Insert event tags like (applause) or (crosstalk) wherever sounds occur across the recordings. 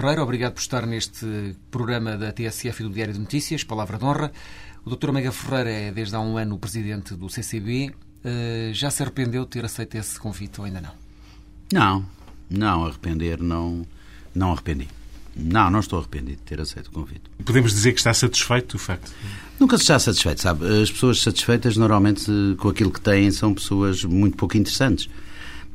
Ferreira. Obrigado por estar neste programa da TSF e do Diário de Notícias, Palavra de Honra. O Dr. Mega Ferreira é, desde há um ano, o presidente do CCB. Uh, já se arrependeu de ter aceito esse convite ou ainda não? Não, não arrepender, não, não arrependi. Não, não estou arrependido de ter aceito o convite. Podemos dizer que está satisfeito do facto? Nunca se está satisfeito, sabe? As pessoas satisfeitas, normalmente, com aquilo que têm, são pessoas muito pouco interessantes.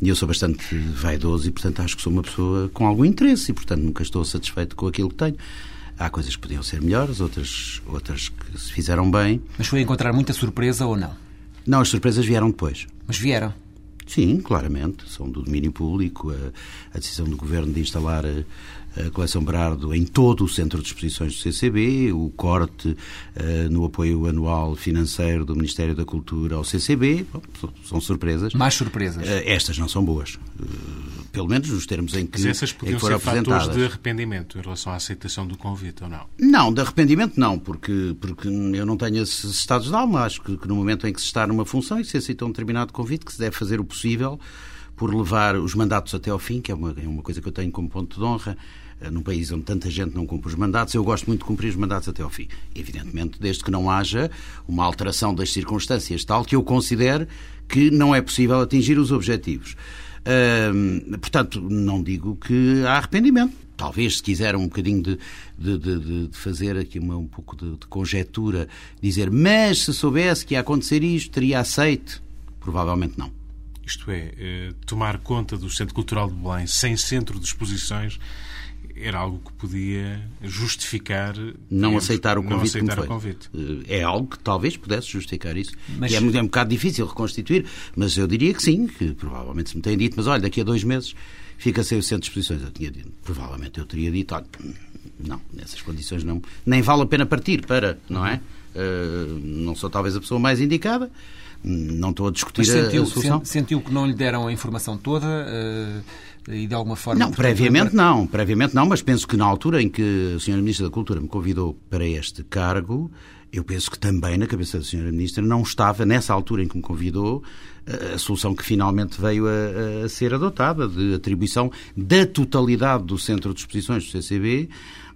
E eu sou bastante vaidoso e, portanto, acho que sou uma pessoa com algum interesse e, portanto, nunca estou satisfeito com aquilo que tenho. Há coisas que podiam ser melhores, outras, outras que se fizeram bem. Mas foi encontrar muita surpresa ou não? Não, as surpresas vieram depois. Mas vieram? Sim, claramente. São do domínio público. A, a decisão do Governo de instalar a, a, coleção Berardo em todo o centro de exposições do CCB, o corte uh, no apoio anual financeiro do Ministério da Cultura ao CCB. Bom, são surpresas. Mais surpresas? Uh, estas não são boas. Pelo menos nos termos em que, Mas essas em que ser fatores de arrependimento em relação à aceitação do convite, ou não? Não, de arrependimento não, porque, porque eu não tenho esses estados de alma. Acho que, que no momento em que se está numa função e se aceita um determinado convite, que se deve fazer o possível por levar os mandatos até ao fim, que é uma, é uma coisa que eu tenho como ponto de honra. Eh, Num país onde tanta gente não cumpre os mandatos, eu gosto muito de cumprir os mandatos até ao fim. Evidentemente, desde que não haja uma alteração das circunstâncias tal que eu considere que não é possível atingir os objetivos. Portanto, não digo que há arrependimento. Talvez, se quiser, um bocadinho de, de, de, de fazer aqui uma, um pouco de, de conjetura, dizer, mas se soubesse que ia acontecer isto, teria aceito? Provavelmente não. Isto é, eh, tomar conta do Centro Cultural de Belém sem centro de exposições era algo que podia justificar Não digamos, aceitar o não convite aceitar como o convite. Eh, É algo que talvez pudesse justificar isso. Mas- E é, muito- é um bocado difícil reconstituir, mas eu diria que sim, que provavelmente se me têm dito, mas olha, daqui a dois meses fica sem o centro de exposições. Eu tinha dito, provavelmente eu teria dito, olha, não, nessas condições não, nem vale a pena partir para, não é? Eh, não sou talvez a pessoa mais indicada, não estou a discutir Mas sentiu, a solução. sen- sentiu que não lhe deram a informação toda eh, e, de alguma forma... Não, previamente não, previamente não, mas penso que na altura em que a Sra. Ministra da Cultura me convidou para este cargo, eu penso que também na cabeça da Sra. Ministra não estava, nessa altura em que me convidou, a a solução que finalmente veio a, a ser adotada, de atribuição da totalidade do Centro de Exposições do CCB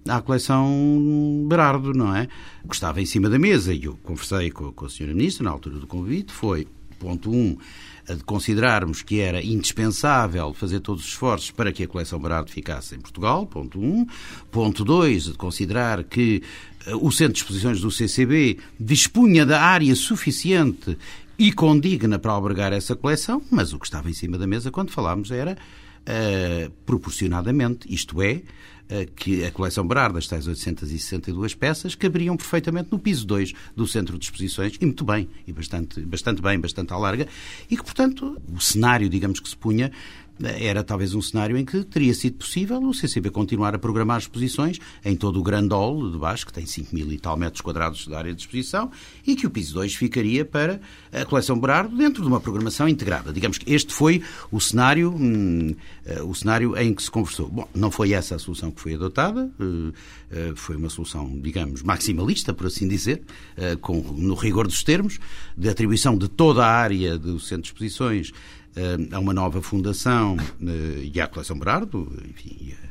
à coleção Berardo, não é? Que estava em cima da mesa, e eu conversei com, com a Sra. Ministra na altura do convite, foi, ponto um, de considerarmos que era indispensável fazer todos os esforços para que a coleção Berardo ficasse em Portugal, ponto um. Ponto dois, de considerar que eh, o Centro de Exposições do CCB dispunha da área suficiente e condigna para albergar essa coleção, mas o que estava em cima da mesa quando falámos era eh, proporcionadamente, isto é, que a coleção Berardo, as tais 862 peças, caberiam perfeitamente no piso 2 do centro de exposições, e muito bem, e bastante, bastante bem, bastante à larga, e que, portanto, o cenário, digamos que se punha, era talvez um cenário em que teria sido possível o CCB continuar a programar exposições em todo o grande hall de baixo, que tem 5 mil e tal metros quadrados de área de exposição, e que o piso 2 ficaria para a coleção Berardo dentro de uma programação integrada. Digamos que este foi o cenário, hum, eh, o cenário em que se conversou. Bom, não foi essa a solução que foi adotada, eh, eh, foi uma solução, digamos, maximalista, por assim dizer, com, no rigor dos termos, de atribuição de toda a área do centro de exposições a uma nova fundação eh, e à coleção Berardo, enfim, e a-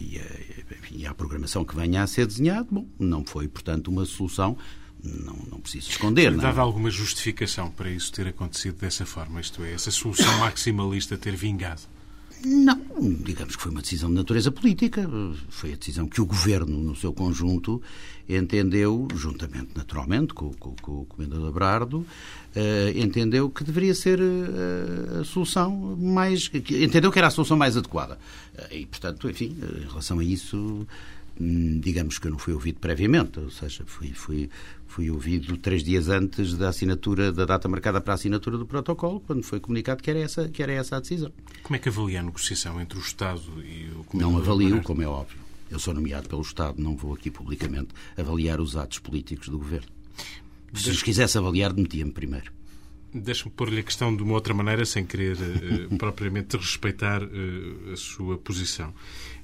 e a, enfim, à programação que venha a ser desenhado, bom, não foi, portanto, uma solução, não, não preciso esconder. não é? Alguma justificação para isso ter acontecido dessa forma, isto é, essa solução (coughs) maximalista ter vingado? Não, digamos que foi uma decisão de natureza política. Foi a decisão que o governo, no seu conjunto, entendeu, juntamente, naturalmente, com, com, com o Comendador Brardo, uh, entendeu que deveria ser uh, a solução mais. entendeu que era a solução mais adequada. Uh, e, portanto, enfim, em relação a isso, digamos que eu não fui ouvido previamente, ou seja, fui, fui, fui ouvido três dias antes da assinatura, da data marcada para a assinatura do protocolo, quando foi comunicado que era essa, que era essa a decisão. Como é que avalia a negociação entre o Estado e o Comendador Não avalio, como é óbvio. Eu sou nomeado pelo Estado, não vou aqui publicamente avaliar os atos políticos do governo. Se os quisesse avaliar, metia-me primeiro. Deixe-me pôr-lhe a questão de uma outra maneira, sem querer uh, (laughs) propriamente respeitar uh, a sua posição.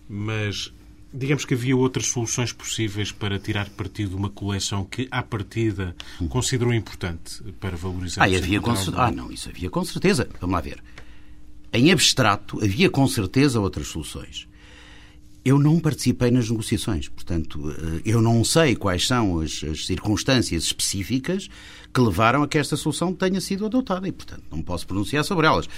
Mas digamos que havia outras soluções possíveis para tirar partido de uma coleção que, à partida, considerou importante para valorizar ah, havia com... Ah, não, isso havia com certeza. Vamos lá ver. Em abstrato, havia com certeza outras soluções. Eu não participei nas negociações, portanto, eh, eu não sei quais são as, as, circunstâncias específicas que levaram a que esta solução tenha sido adotada e, portanto, não posso pronunciar sobre elas.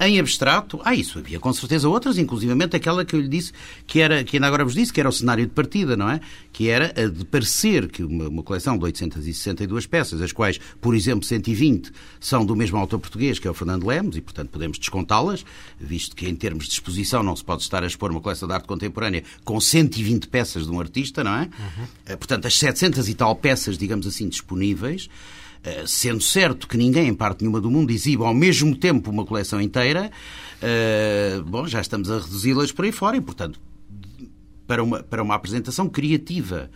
Em abstrato, ah, isso havia com certeza outras, inclusivamente aquela que eu lhe disse, que era, que ainda agora vos disse, que era o cenário de partida, não é? Que era a de parecer que uma, uma coleção de 862 peças, as quais, por exemplo, 120 são do mesmo autor português, que é o Fernando Lemos, e portanto podemos descontá-las, visto que em termos de exposição não se pode estar a expor uma coleção de arte contemporânea com 120 peças de um artista, não é? Uhum. Portanto, as 700 e tal peças, digamos assim, disponíveis, eh, sendo certo que ninguém em parte nenhuma do mundo exibe ao mesmo tempo uma coleção inteira, uh, bom, já estamos a reduzi-las por aí fora e, portanto, para uma, para uma apresentação criativa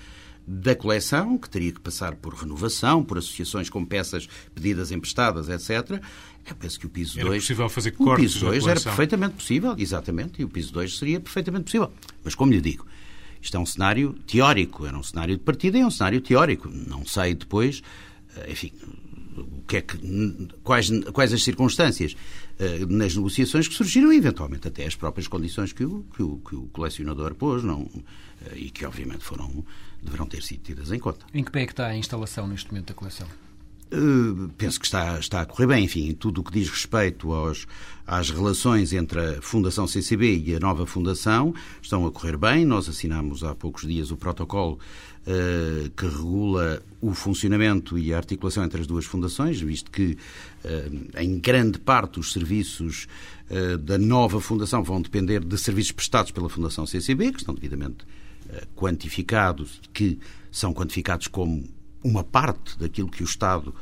da coleção, que teria que passar por renovação, por associações com peças pedidas emprestadas, etc. Eu penso que o piso 2... Era possível fazer cortes O piso 2 era perfeitamente possível, exatamente, e o piso 2 seria perfeitamente possível. Mas, como lhe digo, isto é um cenário teórico, era um cenário de partida e é um cenário teórico. Não sei depois eh, enfim, o que é que, quais, quais as circunstâncias uh, nas negociações que surgiram, eventualmente até as próprias condições que o, que o, que o colecionador pôs, não, uh, e que obviamente foram, deverão ter sido tidas em conta. Em que pé é que está a instalação neste momento da coleção? Uh, penso que está, está a correr bem. Enfim, tudo o que diz respeito aos, às relações entre a Fundação CCB e a nova Fundação estão a correr bem. Nós assinámos há poucos dias o protocolo que regula o funcionamento e a articulação entre as duas fundações, visto que, uh, em grande parte, os serviços da nova Fundação vão depender de serviços prestados pela Fundação CCB, que estão devidamente quantificados, que são quantificados como uma parte daquilo que o Estado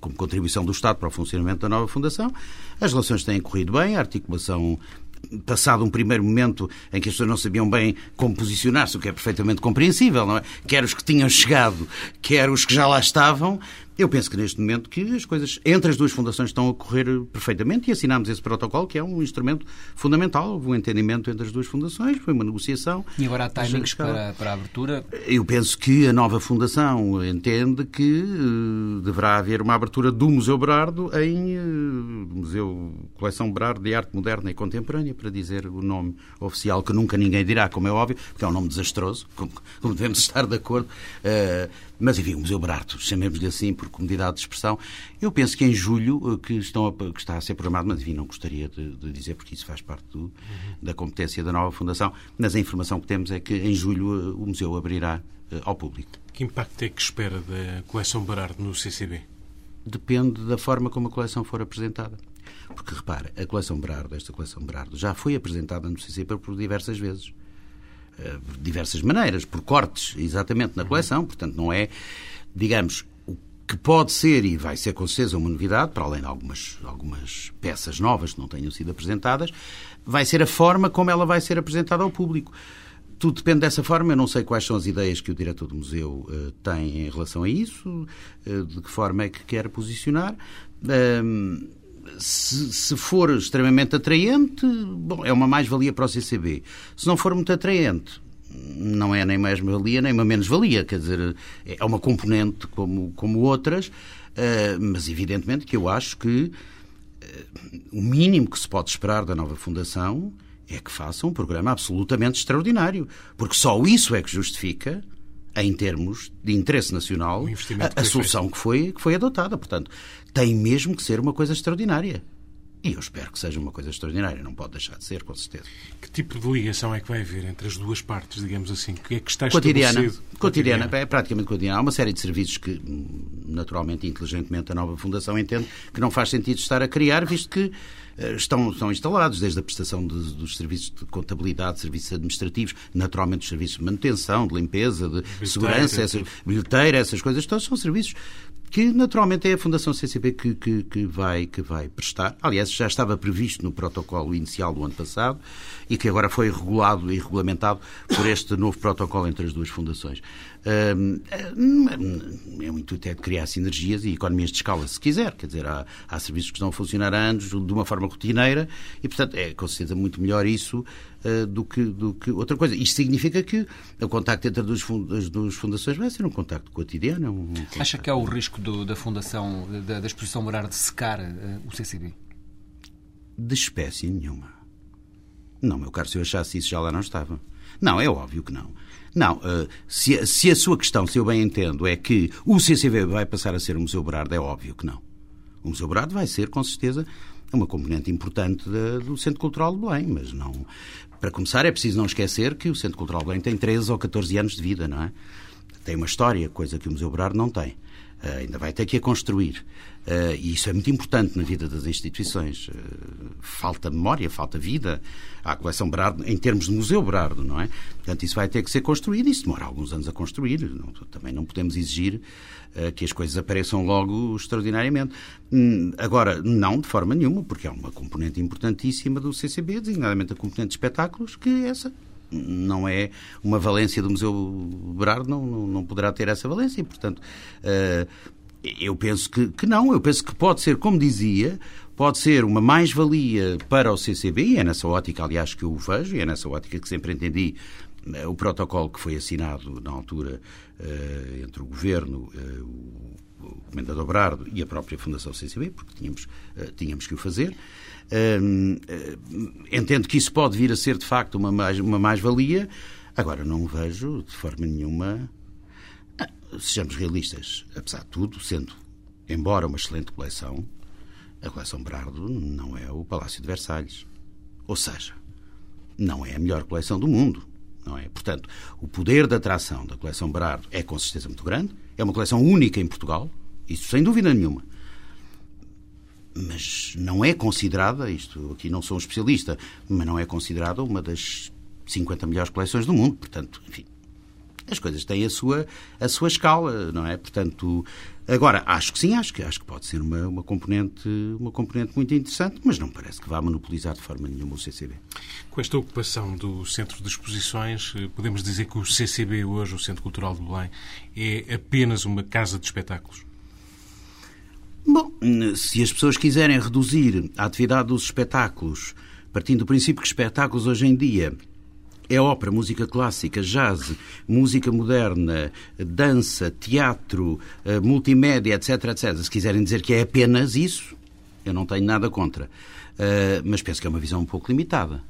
como contribuição do Estado para o funcionamento da nova Fundação. As relações têm corrido bem, a articulação passado um primeiro momento em que as pessoas não sabiam bem como posicionar-se, o que é perfeitamente compreensível, não é? Quer os que tinham chegado, quer os que já lá estavam, eu penso que neste momento que as coisas entre as duas fundações estão a correr perfeitamente e assinámos esse protocolo, que é um instrumento fundamental. Houve um entendimento entre as duas fundações, foi uma negociação. E agora há timings para, para a abertura? Eu penso que a nova fundação entende que uh, deverá haver uma abertura do Museu Berardo em uh, Museu Coleção Berardo de Arte Moderna e Contemporânea, para dizer o nome oficial que nunca ninguém dirá, como é óbvio, porque é um nome desastroso, como, como devemos estar de acordo. Uh, mas, enfim, o Museu Barato, chamemos-lhe assim por comodidade de expressão. Eu penso que em julho, eh, que, estão a, que está a ser programado, mas, enfim, não gostaria de, de dizer, porque isso faz parte do, da competência da nova Fundação, mas a informação que temos é que em julho eh, o museu abrirá eh, ao público. Que impacto é que espera da coleção Barardo no CCB? Depende da forma como a coleção for apresentada. Porque, repare, a coleção Berardo, esta coleção Berardo, já foi apresentada no CCB por diversas vezes. Eh, de diversas maneiras, por cortes, exatamente, na coleção. Portanto, não é, digamos, o que pode ser e vai ser com certeza uma novidade, para além de algumas, algumas peças novas que não tenham sido apresentadas, vai ser a forma como ela vai ser apresentada ao público. Tudo depende dessa forma. Eu não sei quais são as ideias que o diretor do museu uh, tem em relação a isso, uh, de que forma é que quer posicionar. Uh, se, se, for extremamente atraente, bom, é uma mais-valia para o CCB. Se não for muito atraente, não é nem mais-valia nem uma menos-valia. Quer dizer, é uma componente como, como outras, uh, mas evidentemente que eu acho que uh, o mínimo que se pode esperar da nova Fundação é que faça um programa absolutamente extraordinário. Porque só isso é que justifica em termos de interesse nacional, a, a solução que foi, que foi adotada. Portanto, tem mesmo que ser uma coisa extraordinária. E eu espero que seja uma coisa extraordinária, não pode deixar de ser, com certeza. Que tipo de ligação é que vai haver entre as duas partes, digamos assim? O que é que está cotidiana, estabelecido? cotidiana, é praticamente cotidiana. Há uma série de serviços que, naturalmente e inteligentemente, a nova Fundação entende que não faz sentido estar a criar, visto que eh, estão, estão instalados, desde a prestação de, dos serviços de contabilidade, serviços administrativos, naturalmente os serviços de manutenção, de limpeza, de Bilheteira, segurança, essa, bilheteira, essas coisas, todos são serviços que naturalmente é a Fundação CCP que, que, que, vai, que vai prestar. Aliás, já estava previsto no protocolo inicial do ano passado e que agora foi regulado e regulamentado por este novo protocolo entre as duas fundações. É um intuito é de criar sinergias e economias de escala, se quiser. Quer dizer, há, há serviços que estão a funcionar há anos de uma forma rotineira e, portanto, é com certeza muito melhor isso uh, do, que, do que outra coisa. Isto significa que o contacto entre as duas fundações vai ser um contacto cotidiano. Um contacto... Acha que há o risco do, da fundação, da, da exposição morar de secar uh, o CCB? De espécie nenhuma. Não, meu caro, se eu achasse isso já lá não estava. Não, é óbvio que não. Não, se, se, a sua questão, se eu bem entendo, é que o CCB vai passar a ser o Museu Berardo, é óbvio que não. O Museu Berardo vai ser, com certeza, uma componente importante de, do Centro Cultural de Belém, mas não. Para começar, é preciso não esquecer que o Centro Cultural de Belém tem 13 ou 14 anos de vida, não é? Tem uma história, coisa que o Museu Berardo não tem. Uh, ainda vai ter que a construir. Uh, e isso é muito importante na vida das instituições. Uh, falta memória, falta vida à coleção Berardo, em termos de Museu Berardo, não é? Portanto, isso vai ter que ser construído e isso demora alguns anos a construir. Não, também não podemos exigir que as coisas apareçam logo extraordinariamente. Hum, agora, não de forma nenhuma, porque é uma componente importantíssima do CCB, designadamente a componente de espetáculos, que é essa não é uma valência do Museu Berardo, não, não, não poderá ter essa valência. E, portanto, uh, eu penso que, que não. Eu penso que pode ser, como dizia, pode ser uma mais-valia para o CCB, e é nessa ótica, aliás, que eu o vejo, e é nessa ótica que sempre entendi uh, o protocolo que foi assinado na altura uh, entre o Governo, o Comendador Berardo e a própria Fundação CCB, porque tínhamos, tínhamos que o fazer. Uh, entendo que isso pode vir a ser, de facto, uma mais-valia. Uma mais -valia. Agora, não vejo, de forma nenhuma... Ah, sejamos realistas. Apesar de tudo, sendo, embora uma excelente coleção, a coleção Brardo não é o Palácio de Versalhes. Ou seja, não é a melhor coleção do mundo. Não é? Portanto, o poder de atração da coleção Berardo é com certeza muito grande. É uma coleção única em Portugal, isso sem dúvida nenhuma mas não é considerada, isto aqui não sou um especialista, mas não é considerada uma das 50 melhores coleções do mundo. Portanto, enfim, as coisas têm a sua, a sua escala, não é? Portanto, agora, acho que sim, acho que, acho que pode ser uma, uma, componente, uma componente muito interessante, mas não parece que vá monopolizar de forma nenhuma o CCB. Com esta ocupação do Centro de Exposições, eh, podemos dizer que o CCB hoje, o Centro Cultural de Belém, é apenas uma casa de espetáculos? Bom, se as pessoas quiserem reduzir a atividade dos espetáculos, partindo do princípio que espetáculos hoje em dia é ópera, música clássica, jazz, música moderna, dança, teatro, eh, multimédia, etc, etc. Se quiserem dizer que é apenas isso, eu não tenho nada contra. Eh, mas penso que é uma visão um pouco limitada.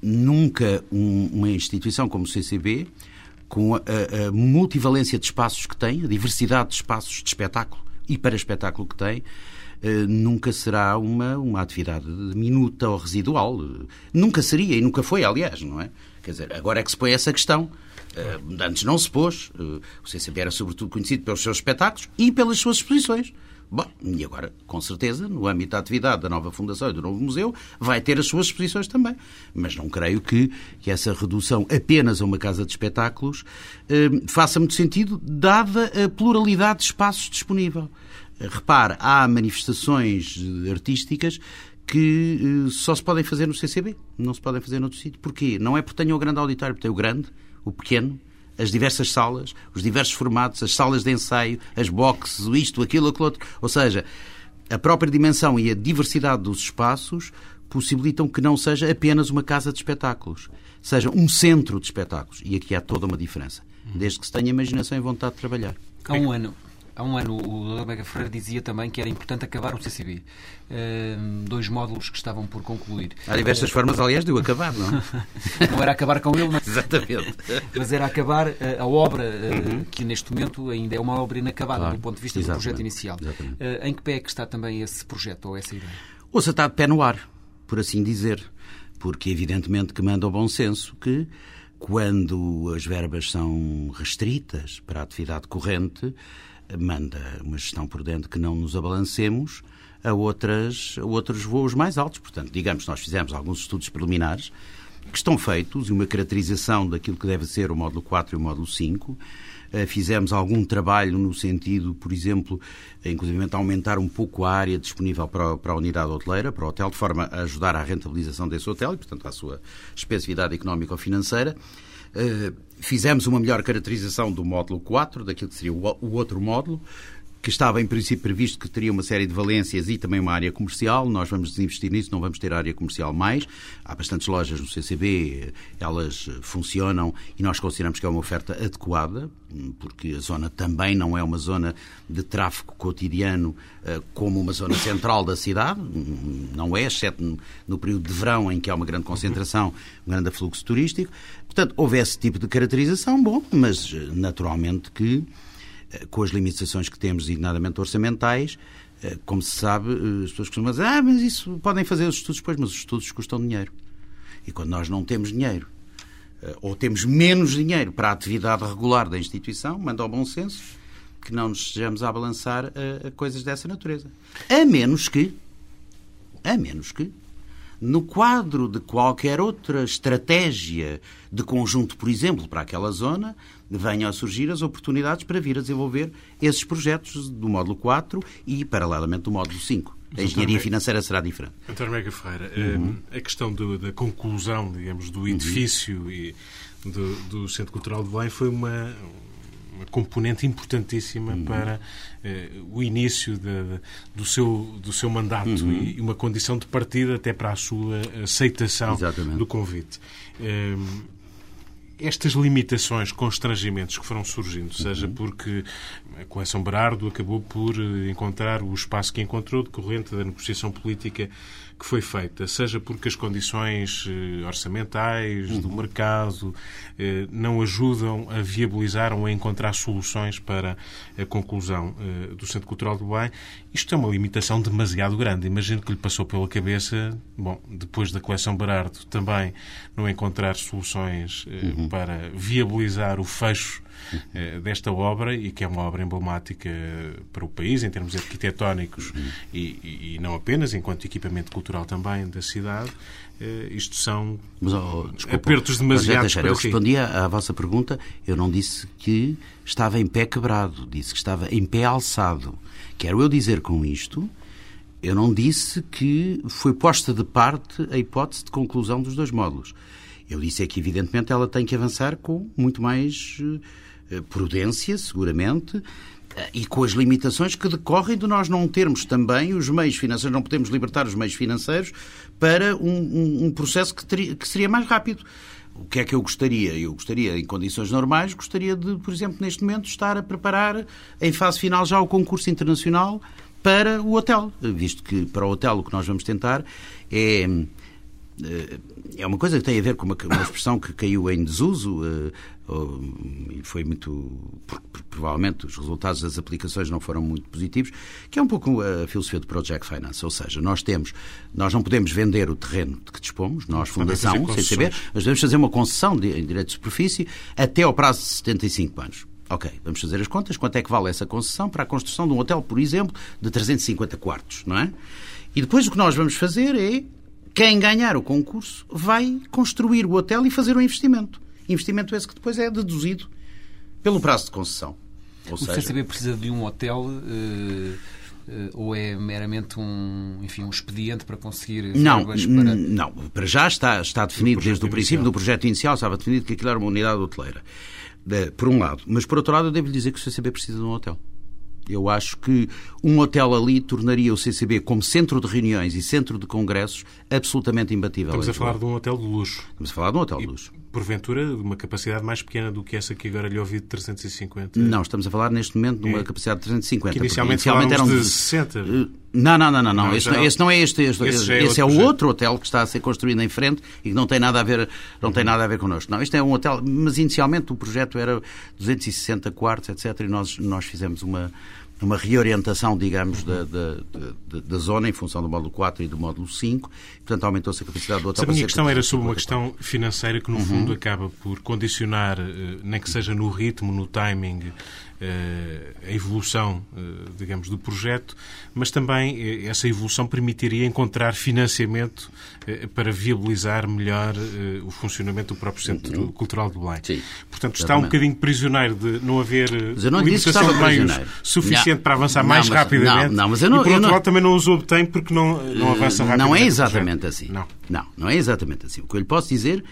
Nunca uma instituição como o CCB, com a, a multivalência de espaços que tem, a diversidade de espaços de espetáculo, e para espetáculo que tem, eh, nunca será uma, uma atividade minuta ou residual. Nunca seria, e nunca foi, aliás, não é? Quer dizer, agora é que se põe essa questão. Eh, antes não se pôs. Eh, o CCB era sobretudo conhecido pelos seus espetáculos e pelas suas exposições. Bom, e agora, com certeza, no âmbito da atividade da nova Fundação e do novo Museu, vai ter as suas exposições também. Mas não creio que, que essa redução apenas a uma casa de espetáculos eh, faça muito sentido, dada a pluralidade de espaços disponível. Repare, há manifestações artísticas que eh, só se podem fazer no CCB, não se podem fazer noutro sítio. Porquê? Não é porque tenham o grande auditório, porque tem o grande, o pequeno, as diversas salas, os diversos formatos, as salas de ensaio, as boxes, isto, aquilo, aquilo outro. Ou seja, a própria dimensão e a diversidade dos espaços possibilitam que não seja apenas uma casa de espetáculos, seja um centro de espetáculos. E aqui há toda uma diferença, desde que se tenha imaginação e vontade de trabalhar. Há um ano, Há um ano o Dr. Mega Ferreira dizia também que era importante acabar o CCB. Uh, ehm, dois módulos que estavam por concluir. Há diversas uh, formas, aliás, de o acabar, não? (laughs) não era acabar com ele, mas, Exatamente. mas era acabar uh, a obra, uhum. que neste momento ainda é uma obra inacabada claro. do ponto de vista Exatamente. do projeto inicial. em que pé é que está também esse projeto ou essa ideia? Ou se está de pé no ar, por assim dizer. Porque, evidentemente, que manda o bom senso que, quando as verbas são restritas para a atividade corrente, manda uma gestão prudente que não nos abalancemos a, outras, a outros voos mais altos. Portanto, digamos, nós fizemos alguns estudos preliminares que estão feitos e uma caracterização daquilo que deve ser o módulo 4 e o módulo 5. Eh, fizemos algum trabalho no sentido, por exemplo, inclusive aumentar um pouco a área disponível para, para a unidade hoteleira, para o hotel, de forma a ajudar à rentabilização desse hotel e, portanto, à sua especificidade económica ou financeira. Fizemos uma melhor caracterização do módulo 4, daquilo que seria o outro módulo, que estava em princípio previsto que teria uma série de valências e também uma área comercial. Nós vamos desinvestir nisso, não vamos ter área comercial mais. Há bastantes lojas no CCB, elas funcionam e nós consideramos que é uma oferta adequada, porque a zona também não é uma zona de tráfego cotidiano eh, como uma zona central da cidade, não é, exceto no período de verão em que há uma grande concentração, um grande afluxo turístico. Portanto, houve esse tipo de caracterização, bom, mas eh, naturalmente que com as limitações que temos, designadamente orçamentais, eh, como se sabe, eh, as pessoas costumam dizer, ah, mas isso podem fazer os estudos depois, mas os estudos custam dinheiro. E quando nós não temos dinheiro, ou temos menos dinheiro para a atividade regular da instituição, manda ao bom senso que não nos estejamos a balançar a, a coisas dessa natureza. A menos que, a menos que, no quadro de qualquer outra estratégia de conjunto, por exemplo, para aquela zona, venham a surgir as oportunidades para vir a desenvolver esses projetos do módulo 4 e, paralelamente, do módulo 5. A engenharia financeira será diferente. António Mega Ferreira, uhum. a questão do, da conclusão, digamos, do edifício uhum. e do, do, Centro Cultural de Belém foi uma, uma componente importantíssima uhum. para eh, o início de, de, do, seu, do seu mandato uhum. e uma condição de partida até para a sua aceitação Exatamente. do convite. Eh, estas limitações, constrangimentos que foram surgindo, seja uhum. porque a coleção Berardo acabou por eh, encontrar o espaço que encontrou decorrente da negociação política que foi feita, seja porque as condições eh, orçamentais do uhum. mercado eh, não ajudam a viabilizar ou a encontrar soluções para a conclusão do Centro Cultural do Bem, isto é uma limitação demasiado grande. Imagino que lhe passou pela cabeça, bom, depois da coleção Berardo, também não encontrar soluções uhum. Para viabilizar o fecho eh, desta obra e que é uma obra emblemática para o país em termos arquitetónicos e, e não apenas, enquanto equipamento cultural também da cidade. Uh, isto são mas, oh, desculpa, apertos demasiado mas, Eu respondi à, à vossa pergunta, eu não disse que estava em pé quebrado, disse que estava em pé alçado. Quero eu dizer com isto eu não disse que foi posta de parte a hipótese de conclusão dos dois módulos. Eu disse é que, evidentemente, ela tem que avançar com muito mais eh, prudência, seguramente, eh, e com as limitações que decorrem de nós não termos também os meios financeiros, não podemos libertar os meios financeiros para um, um, um processo que, teria, que seria mais rápido. O que é que eu gostaria? Eu gostaria, em condições normais, gostaria de, por exemplo, neste momento, estar a preparar, em fase final, já o concurso internacional para o hotel, visto que para o hotel o que nós vamos tentar é é uma coisa que tem a ver com uma, uma expressão que caiu em desuso e foi muito. Provavelmente os resultados das aplicações não foram muito positivos, que é um pouco a filosofia do Project Finance. Ou seja, nós temos, nós não podemos vender o terreno de que dispomos, nós, Fundação, sem saber, mas devemos fazer uma concessão de, em direito de superfície até ao prazo de 75 anos. Ok, vamos fazer as contas. Quanto é que vale essa concessão para a construção de um hotel, por exemplo, de 350 quartos, não é? E depois o que nós vamos fazer é quem ganhar o concurso vai construir o hotel e fazer o investimento. Investimento esse que depois é deduzido pelo prazo de concessão. Ou o seja... CCB precisa de um hotel uh, ou é meramente um, enfim, um expediente para conseguir não, para... Não, para já está, está definido desde o princípio inicial. do projeto inicial, estava definido que aquilo era uma unidade hoteleira. Por um lado. Mas por outro lado, eu devo lhe dizer que o CCB precisa de um hotel. Eu acho que um hotel ali tornaria o CCB como centro de reuniões e centro de congressos absolutamente imbatível. Estamos a falar de um hotel de luxo. Estamos a falar de um hotel de luxo porventura, de uma capacidade mais pequena do que essa que agora lhe ouvi de 350? Não, estamos a falar neste momento de uma é. capacidade de 350. Que inicialmente, inicialmente eram de 60. Eh, não, não, não, não. não. Esse, não, esse, não é este. Este, esse, é, esse é, o outro hotel que está a ser construído em frente e que não tem nada a ver, não tem nada a ver connosco. Não, este é um hotel, mas inicialmente o projeto era 260 quartos, etc. E nós, nós fizemos uma uma reorientação, digamos, da, da, da, da, zona em função do módulo 4 e do módulo 5. Portanto, aumentou-se a capacidade do hotel. a minha questão era sobre uma questão financeira que, no uhum. fundo, acaba por condicionar, eh, nem que seja no ritmo, no timing, a evolução, eh, digamos, do projeto, mas também eh, essa evolução permitiria encontrar financiamento para viabilizar melhor o funcionamento do próprio Centro uhum. Cultural do Belém. Sim, Portanto, está um bocadinho prisioneiro de não haver não limitação de meios suficiente não, para avançar mais mas, rapidamente. Não, não, mas eu não, e, por outro lado, também não os obtém porque não, não avança rapidamente. Não é exatamente assim. Não. não, não é exatamente assim. O que eu lhe posso dizer,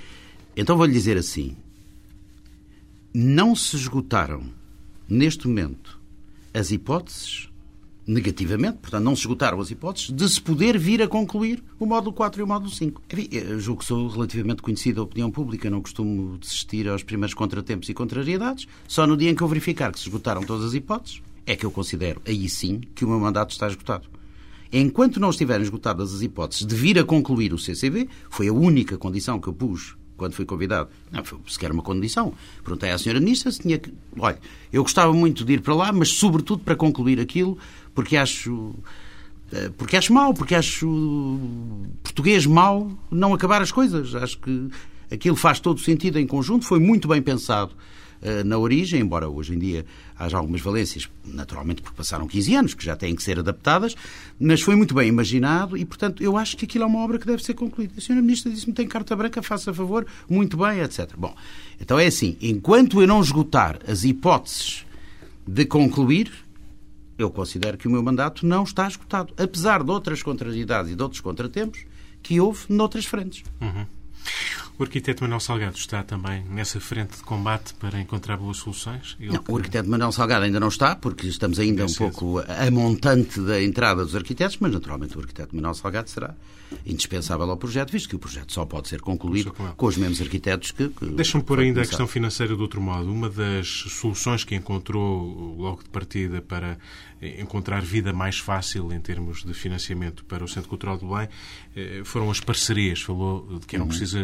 então vou-lhe dizer assim, não se esgotaram neste momento, as hipóteses, negativamente, portanto, não se esgotaram as hipóteses, de se poder vir a concluir o módulo 4 e o módulo 5. Enfim, eu julgo que sou relativamente conhecido da opinião pública, não costumo desistir aos primeiros contratempos e contrariedades. Só no dia em que eu verificar que se esgotaram todas as hipóteses, é que eu considero, aí sim, que o meu mandato está esgotado. Enquanto não estiverem esgotadas as hipóteses de vir a concluir o CCB, foi a única condição que eu pus quando fui convidado. Não foi sequer uma condição. Perguntei à senhora ministra se tinha que. Olha, eu gostava muito de ir para lá, mas sobretudo para concluir aquilo, porque acho. Eh, porque acho mal, porque acho português mal não acabar as coisas. Acho que aquilo faz todo sentido em conjunto, foi muito bem pensado na origem, embora hoje em dia haja algumas valências, naturalmente porque passaram 15 anos, que já têm que ser adaptadas, mas foi muito bem imaginado e, portanto, eu acho que aquilo é uma obra que deve ser concluída. A senhora Ministra disse-me tem carta branca, faça favor, muito bem, etc. Bom, então é assim, enquanto eu não esgotar as hipóteses de concluir, eu considero que o meu mandato não está esgotado, apesar de outras contrariedades e de outros contratempos que houve noutras frentes. Uhum. O arquiteto Manuel Salgado está também nessa frente de combate para encontrar boas soluções? Ele não, que... O arquiteto Manuel Salgado ainda não está, porque estamos ainda um pouco a montante da entrada dos arquitetos, mas naturalmente o arquiteto Manuel Salgado será indispensável ao projeto, visto que o projeto só pode ser concluído com, com os mesmos arquitetos que. que Deixa-me pôr ainda a questão financeira de outro modo. Uma das soluções que encontrou logo de partida para encontrar vida mais fácil em termos de financiamento para o Centro Cultural do Belém eh, foram as parcerias. Falou de que eram uhum. preciso,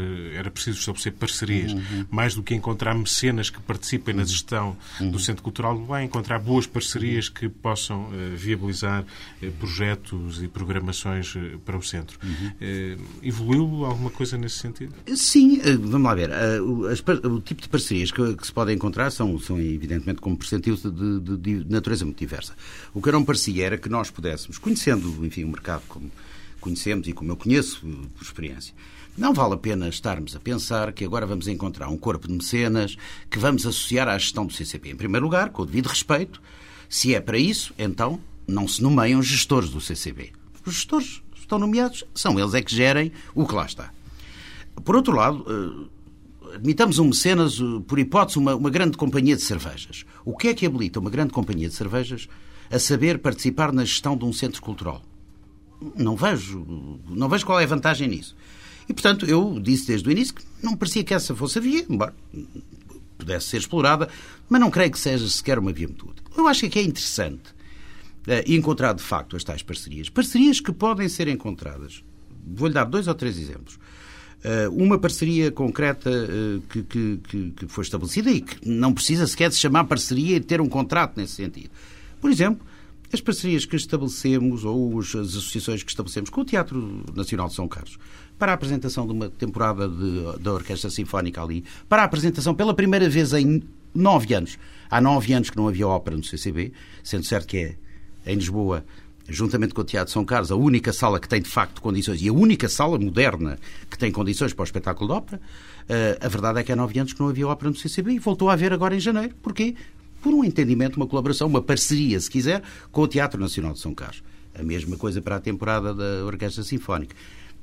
era preciso estabelecer parcerias. Uhum. Mais do que encontrar mecenas que participem na gestão uhum. do Centro Cultural do Belém, encontrar boas parcerias que possam uh, viabilizar uh, projetos e programações uh, para o centro. Uhum. evoluiu alguma coisa nesse sentido? Sim, vamos lá ver. o tipo de parcerias que, que, se podem encontrar são, são evidentemente, como percentil de, de, de natureza muito diversa. O que não parecia era que nós pudéssemos, conhecendo, enfim, o mercado como conhecemos e como eu conheço por experiência, não vale a pena estarmos a pensar que agora vamos encontrar um corpo de mecenas que vamos associar à gestão do CCP. Em primeiro lugar, com o devido respeito, se é para isso, então não se nomeiam gestores do CCB. Os gestores estão nomeados, são eles é que gerem o que lá está. Por outro lado, eh, admitamos um mecenas, eh, por hipótese, uma, uma grande companhia de cervejas. O que é que habilita uma grande companhia de cervejas a saber participar na gestão de um centro cultural. Não vejo, não vejo qual é a vantagem nisso. E, portanto, eu disse desde o início que não parecia que essa fosse a via, embora pudesse ser explorada, mas não creio que seja sequer uma via útil. Eu acho que é interessante uh, encontrar, de facto, as tais parcerias. Parcerias que podem ser encontradas. Vou-lhe dar dois ou três exemplos. Uh, uma parceria concreta uh, que, que, que, foi estabelecida e que não precisa sequer de chamar parceria e ter um contrato nesse sentido. Por exemplo, as parcerias que estabelecemos ou as associações que estabelecemos com o Teatro Nacional de São Carlos para a apresentação de uma temporada de, da Orquestra Sinfónica ali, para a apresentação pela primeira vez em nove anos. Há nove anos que não havia ópera no CCB, sendo certo que é em Lisboa, juntamente com o Teatro São Carlos, a única sala que tem de facto condições e a única sala moderna que tem condições para o espetáculo de ópera. Uh, a verdade é que há nove anos que não havia ópera no CCB e voltou a haver agora em janeiro. Porquê? Por um entendimento, uma colaboração, uma parceria, se quiser, com o Teatro Nacional de São Carlos. A mesma coisa para a temporada da Orquestra Sinfónica.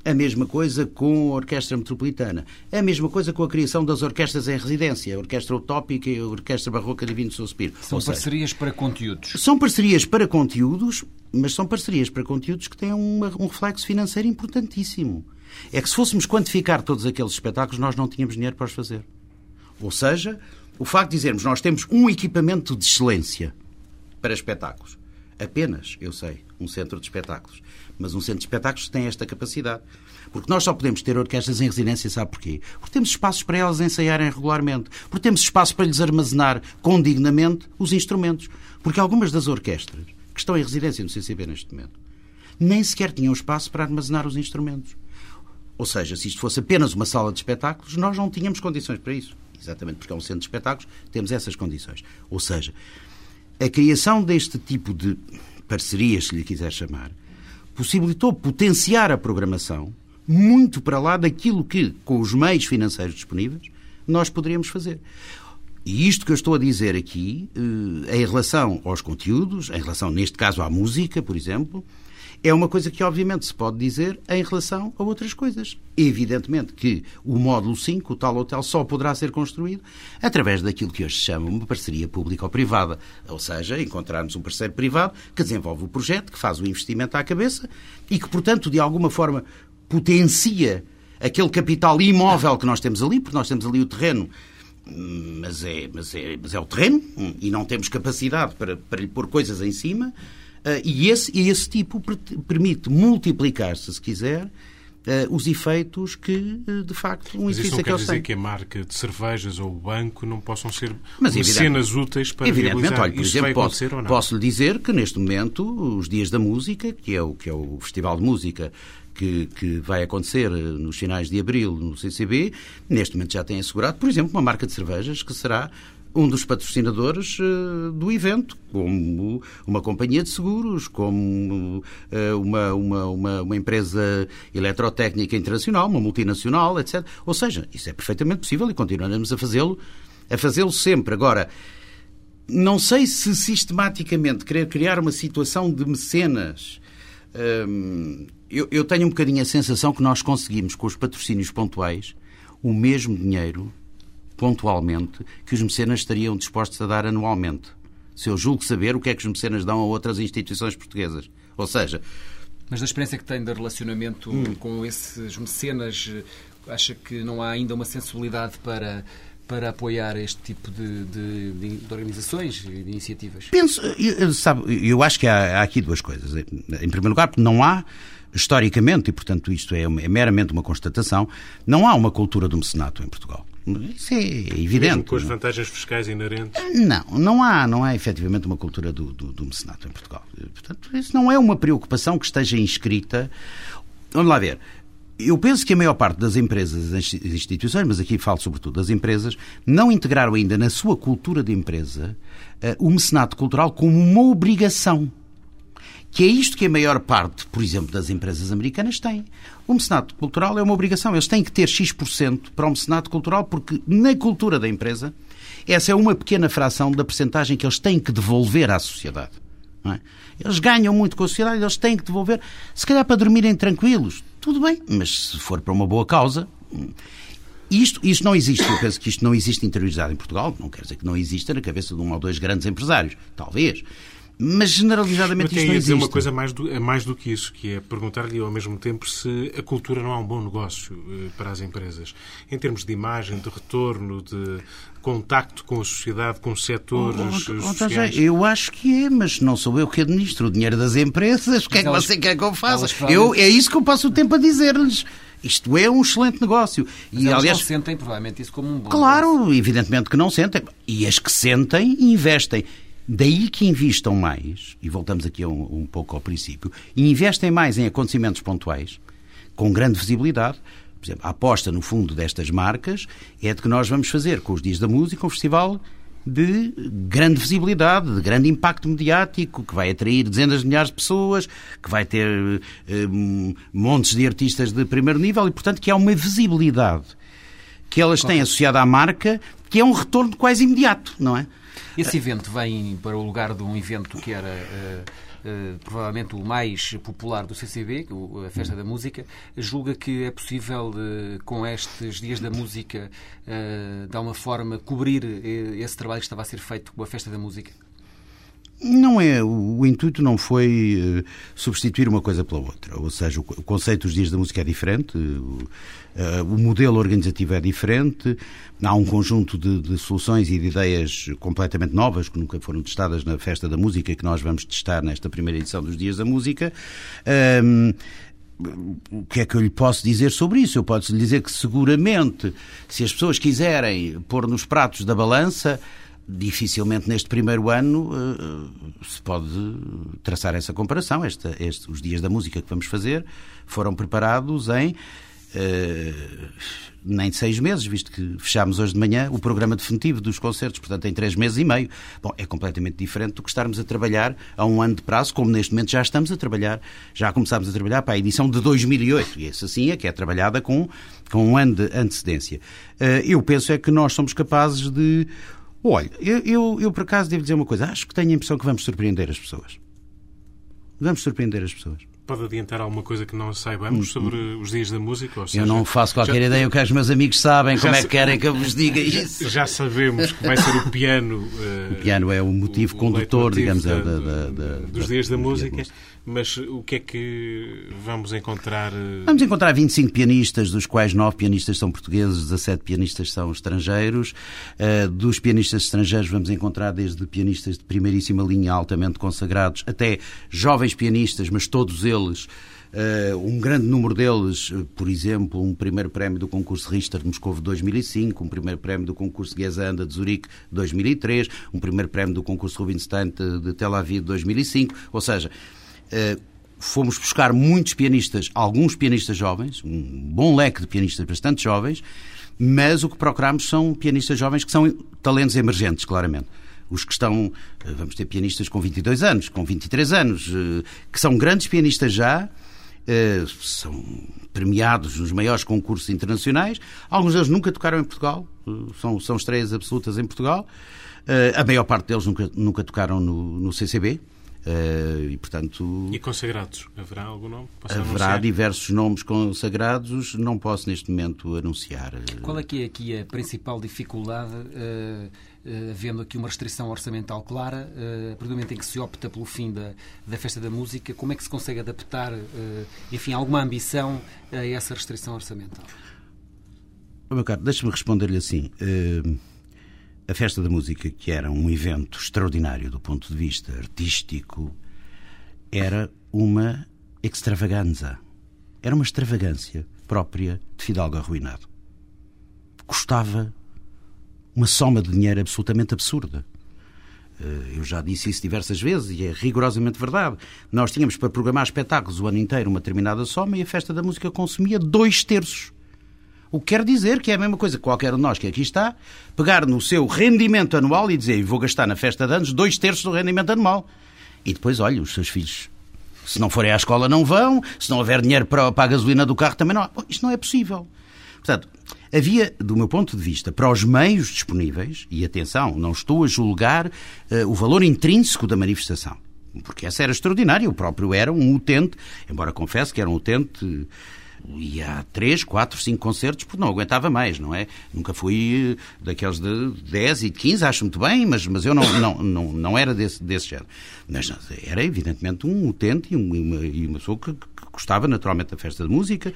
A mesma coisa com a Orquestra Metropolitana. A mesma coisa com a criação das orquestras em residência, a Orquestra Utópica e a Orquestra Barroca Divino Suspiro. São seja, parcerias para conteúdos. São parcerias para conteúdos, mas são parcerias para conteúdos que têm uma, um reflexo financeiro importantíssimo. É que se fôssemos quantificar todos aqueles espetáculos, nós não tínhamos dinheiro para os fazer. Ou seja, o facto de dizermos nós temos um equipamento de excelência para espetáculos. Apenas, eu sei, um centro de espetáculos. Mas um centro de espetáculos tem esta capacidade. Porque nós só podemos ter orquestras em residência, sabe porquê? Porque temos espaços para elas ensaiarem regularmente. Porque temos espaço para lhes armazenar condignamente os instrumentos. Porque algumas das orquestras que estão em residência no CCB neste momento nem sequer tinham espaço para armazenar os instrumentos. Ou seja, se isto fosse apenas uma sala de espetáculos, nós não tínhamos condições para isso. Exatamente porque é um centro de espetáculos, temos essas condições. Ou seja, a criação deste tipo de parcerias, se lhe quiser chamar, possibilitou potenciar a programação muito para lá daquilo que, com os meios financeiros disponíveis, nós poderíamos fazer. E isto que eu estou a dizer aqui, eh, em relação aos conteúdos, em relação, neste caso, à música, por exemplo, é uma coisa que, obviamente, se pode dizer em relação a outras coisas. Evidentemente que o módulo 5, o tal hotel, só poderá ser construído através daquilo que hoje se chama uma parceria pública ou privada. Ou seja, encontrarmos um parceiro privado que desenvolve o projeto, que faz o investimento à cabeça e que, portanto, de alguma forma potencia aquele capital imóvel que nós temos ali, porque nós temos ali o terreno mas é, mas é, mas é o terreno e não temos capacidade para, para lhe pôr coisas em cima. Uh, e, esse, esse tipo permite multiplicar-se, se quiser, Uh, os efeitos que, uh, de facto, um Mas isso não quer que dizer que a marca de cervejas ou o banco não possam ser Mas, cenas úteis para Evidentemente, olha, por Isso exemplo, posso, posso lhe dizer que neste momento os Dias da Música, que é o, que é o Festival de Música que, que vai acontecer nos finais de abril no CCB, neste momento já tem assegurado, por exemplo, uma marca de cervejas que será um dos patrocinadores uh, do evento, como uma companhia de seguros, como uh, uma, uma, uma, uma, empresa eletrotécnica internacional, uma multinacional, etc. Ou seja, isso é perfeitamente possível e continuaremos a fazê-lo a fazê-lo sempre. Agora, não sei se sistematicamente querer criar uma situação de mecenas. Hum, eu, eu tenho um bocadinho a sensação que nós conseguimos, com os patrocínios pontuais, o mesmo dinheiro pontualmente que os mecenas estariam dispostos a dar anualmente. Se eu julgo saber o que é que os mecenas dão a outras instituições portuguesas. Ou seja. Mas da experiência que tem de relacionamento hum. com esses mecenas, acha que não há ainda uma sensibilidade para para apoiar este tipo de, de, de organizações e de iniciativas? Penso, eu, sabe, eu acho que há, há, aqui duas coisas. Em primeiro lugar, porque não há, historicamente, e portanto isto é, é meramente uma constatação, não há uma cultura do mecenato em Portugal. Isso é evidente. Mesmo com as vantagens fiscais inerentes? Não, não há, não há efetivamente uma cultura do, do, do mecenato em Portugal. Portanto, isso não é uma preocupação que esteja inscrita. Vamos lá ver. Eu penso que a maior parte das empresas, das instituições, mas aqui falo sobretudo das empresas, não integraram ainda na sua cultura de empresa uh, o mecenato cultural como uma obrigação. Que é isto que a maior parte, por exemplo, das empresas americanas tem. O mecenato cultural é uma obrigação. Eles têm que ter X% para o mecenato cultural, porque na cultura da empresa, essa é uma pequena fração da percentagem que eles têm que devolver à sociedade. É? Eles ganham muito com a sociedade, eles têm que devolver, se calhar para dormirem tranquilos. Tudo bem, mas se for para uma boa causa. Isto, isto não existe, eu penso que isto não existe interiorizado em Portugal, não quer dizer que não exista na cabeça de um ou dois grandes empresários, talvez. Mas generalizadamente eu isto não dizer existe. uma coisa mais do, mais do que isso, que é perguntar-lhe ao mesmo tempo se a cultura não é um bom negócio eh, para as empresas. Em termos de imagem, de retorno, de contacto com a sociedade, com setores oh, oh, sociais. Eu acho que é, mas não sou eu que administro o dinheiro das empresas. O que é que elas, você quer que eu faça? Eu, é isso que eu passo o tempo a dizer-lhes. Isto é um excelente negócio. Mas e, aliás, não sentem provavelmente isso como um bom Claro, negócio. evidentemente que não sentem. E as que sentem, investem. Daí que investam mais, e voltamos aqui um, um pouco ao princípio, investem mais em acontecimentos pontuais, com grande visibilidade. Por exemplo, a aposta, no fundo, destas marcas é de que nós vamos fazer com os Dias da Música um festival de grande visibilidade, de grande impacto mediático, que vai atrair dezenas de milhares de pessoas, que vai ter um, montes de artistas de primeiro nível e, portanto, que há uma visibilidade que elas têm associada à marca que é um retorno quase imediato, não é? Esse evento vem para o lugar de um evento que era uh, uh, provavelmente o mais popular do CCB, a Festa da Música. Julga que é possível, uh, com estes dias da música, de alguma forma, cobrir esse trabalho que estava a ser feito com a Festa da Música? Não é, o, intuito não foi uh, substituir uma coisa pela outra, ou seja, o, conceito dos dias da música é diferente, o, uh, o modelo organizativo é diferente, há um conjunto de, de, soluções e de ideias completamente novas que nunca foram testadas na Festa da Música e que nós vamos testar nesta primeira edição dos Dias da Música. Um, o que é que eu lhe posso dizer sobre isso? Eu posso lhe dizer que seguramente, se as pessoas quiserem pôr nos pratos da balança, dificilmente neste primeiro ano se pode traçar essa comparação. Este, este, os dias da música que vamos fazer foram preparados em uh, nem seis meses, visto que fechámos hoje de manhã o programa definitivo dos concertos, portanto, em três meses e meio. Bom, é completamente diferente do que estarmos a trabalhar a um ano de prazo, como neste momento já estamos a trabalhar, já começámos a trabalhar para a edição de 2008, e essa sim é que é trabalhada com, com um ano de antecedência. Eu penso é que nós somos capazes de. Olha, eu, eu, eu por acaso devo dizer uma coisa, acho que tenho a impressão que vamos surpreender as pessoas. Vamos surpreender as pessoas. Pode adiantar alguma coisa que não saibamos sobre os dias da música? Seja, eu não faço qualquer já, ideia o que os meus amigos sabem, como é que querem que eu vos diga (laughs) isso. Já sabemos que vai ser o piano. Uh, o piano é o motivo o, condutor, o digamos, da, da, da, dos dias da música. Mas o que é que vamos encontrar? Eh, vamos encontrar 25 pianistas, dos quais 9 pianistas são portugueses, 17 pianistas são estrangeiros. Uh, dos pianistas estrangeiros vamos encontrar desde pianistas de primeiríssima linha altamente consagrados até jovens pianistas, mas todos eles Uh, um grande número deles, por exemplo, um primeiro prémio do concurso Richter de Moscou 2005, um primeiro prémio do concurso Gesanda de Zurique 2003, um primeiro prémio do concurso Rubinstein de, de Tel Aviv 2005, ou seja, eh, fomos buscar muitos pianistas, alguns pianistas jovens, um bom leque de pianistas bastante jovens, mas o que procuramos são pianistas jovens que são talentos emergentes, claramente. Os que estão, eh, vamos ter pianistas com 22 anos, com 23 anos, eh, que são grandes pianistas já, são premiados nos maiores concursos internacionais. Alguns deles nunca tocaram em Portugal, são, são estreias absolutas em Portugal. A maior parte deles nunca, nunca tocaram no, no CCB. Uh, e, portanto... E consagrados? Haverá algum nome? Posso haverá anunciar? diversos nomes consagrados, não posso neste momento anunciar. Qual é que é aqui a principal dificuldade, uh, uh, havendo aqui uma restrição orçamental clara, uh, a partir do momento em que se opta pelo fim da, da Festa da Música, como é que se consegue adaptar, enfim, alguma ambição a essa restrição orçamental? meu caro, deixe-me responder-lhe assim a Festa da Música, que era um evento extraordinário do ponto de vista artístico, era uma extravaganza. Era uma extravagância própria de Fidalgo arruinado. Custava uma soma de dinheiro absolutamente absurda. Eh, eu já disse isso diversas vezes e é rigorosamente verdade. Nós tínhamos para programar espetáculos o ano inteiro uma determinada soma e a Festa da Música consumia dois terços o que quer dizer que é a mesma coisa que qualquer de nós que aqui está, pegar no seu rendimento anual e dizer vou gastar na festa de anos dois terços do rendimento anual. E depois, olha, os seus filhos, se não forem à escola, não vão, se não houver dinheiro para, para a gasolina do carro, também não. Isto não é possível. Portanto, havia, do meu ponto de vista, para os meios disponíveis, e atenção, não estou a julgar uh, o valor intrínseco da manifestação, porque essa era extraordinária, o próprio era um utente, embora confesse que era um utente ia a três, quatro, cinco concertos porque não aguentava mais, não é? Nunca fui eh, daqueles de 10 e de 15, acho muito bem, mas, mas eu não, não, não, não era desse, desse género. Mas era evidentemente um utente e uma, e uma pessoa que, que gostava naturalmente da festa de música.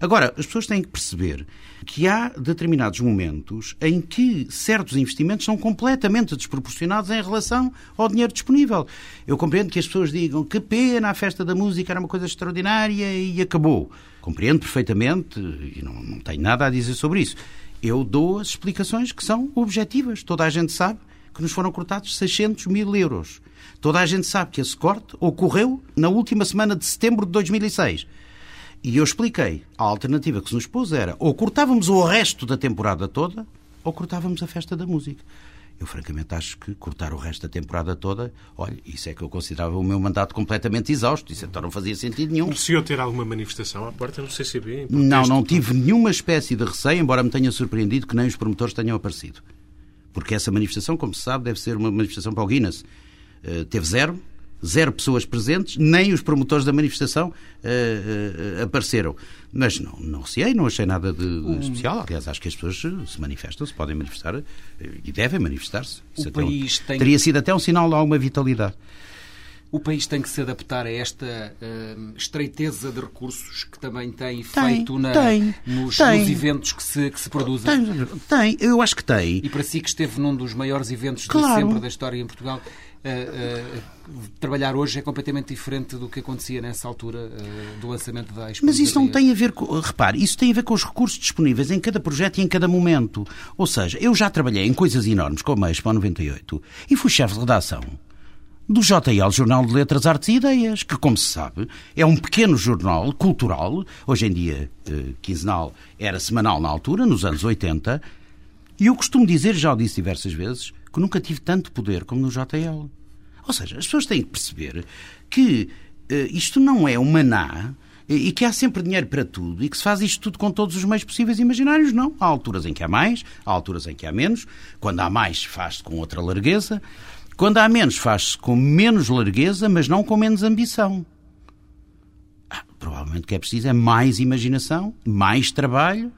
Agora, as pessoas têm que perceber que há determinados momentos em que certos investimentos são completamente desproporcionados em relação ao dinheiro disponível. Eu compreendo que as pessoas digam que pena, a festa da música era uma coisa extraordinária e acabou. Compreendo perfeitamente e não, não tenho nada a dizer sobre isso. Eu dou as explicações que são objetivas. Toda a gente sabe que nos foram cortados 600 mil euros. Toda a gente sabe que esse corte ocorreu na última semana de setembro de 2006. E eu expliquei. A alternativa que se nos pôs era ou cortávamos o resto da temporada toda ou cortávamos a festa da música. Eu, francamente, acho que cortar o resto da temporada toda, olha, isso é que eu considerava o meu mandato completamente exausto. Isso então não fazia sentido nenhum. Senhor ter alguma manifestação à porta no CCB? Não, não tive nenhuma espécie de receio, embora me tenha surpreendido que nem os promotores tenham aparecido. Porque essa manifestação, como se sabe, deve ser uma manifestação para o Guinness. Uh, teve zero, zero pessoas presentes, nem os promotores da manifestação uh, uh, apareceram. Mas não, não receei, não achei nada de, de especial. Aliás, acho que as pessoas se manifestam, se podem manifestar e devem manifestar-se. País tem... Teria sido até um sinal de alguma vitalidade. O país tem que se adaptar a esta uh, estreiteza de recursos que também tem, tem feito na, tem, nos, tem. nos, eventos que se, que se produzem. Tem, tem, eu acho que tem. E para si que esteve num dos maiores eventos claro. de sempre da história em Portugal, trabalhar hoje é completamente diferente do que acontecia nessa altura do lançamento da Expo. Mas isso não tem a ver com. Repare, isso tem a ver com os recursos disponíveis em cada projeto e em cada momento. Ou seja, eu já trabalhei em coisas enormes como a Expo 98 e fui chefe de redação do JL, Jornal de Letras, Artes e Ideias, que, como se sabe, é um pequeno jornal cultural, hoje em dia eh, quinzenal, era semanal na altura, nos anos 80, e eu costumo dizer, já o disse diversas vezes, que nunca tive tanto poder como no JL. Ou seja, as pessoas têm que perceber que eh, isto não é um maná e que há sempre dinheiro para tudo e que se faz isto tudo com todos os meios possíveis e imaginários. Não. Há alturas em que há mais, há alturas em que há menos. Quando há mais, faz-se com outra largueza. Quando há menos, faz-se com menos largueza, mas não com menos ambição. Ah, provavelmente o que é preciso é mais imaginação, mais trabalho,